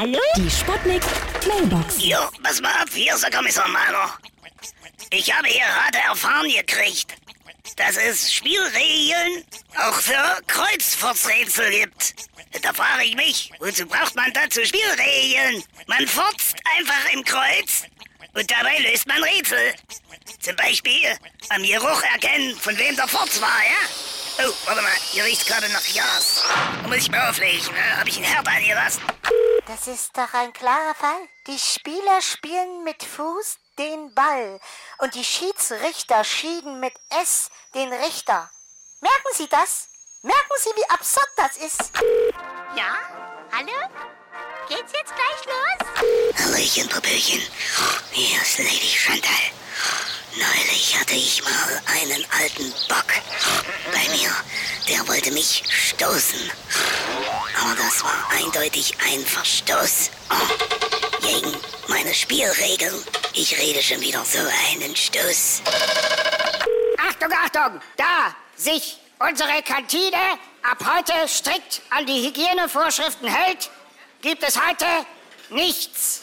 Hallo? Die Sputnik Mailbox. Jo, pass mal ab, hier ist der Kommissar Meiner. Ich habe hier gerade erfahren gekriegt, dass es Spielregeln auch für Kreuzfurzrätsel gibt. Da frage ich mich, wozu braucht man dazu Spielregeln? Man furzt einfach im Kreuz und dabei löst man Rätsel. Zum Beispiel am Geruch erkennen, von wem der Furz war, ja? Oh, warte mal, hier riecht gerade nach Gas. Da muss ich mal auflegen, ne? Hab ich einen Herd angelassen? Das ist doch ein klarer Fall. Die Spieler spielen mit Fuß den Ball und die Schiedsrichter schieden mit S den Richter. Merken Sie das? Merken Sie, wie absurd das ist? Ja? Hallo? Geht's jetzt gleich los? Hallöchen, Popöchen. Hier ist Lady Chantal. Neulich hatte ich mal einen alten Bock mir. Der wollte mich stoßen. Aber das war eindeutig ein Verstoß. Oh, gegen meine Spielregeln. Ich rede schon wieder so einen Stoß. Achtung, Achtung! Da sich unsere Kantine ab heute strikt an die Hygienevorschriften hält, gibt es heute nichts.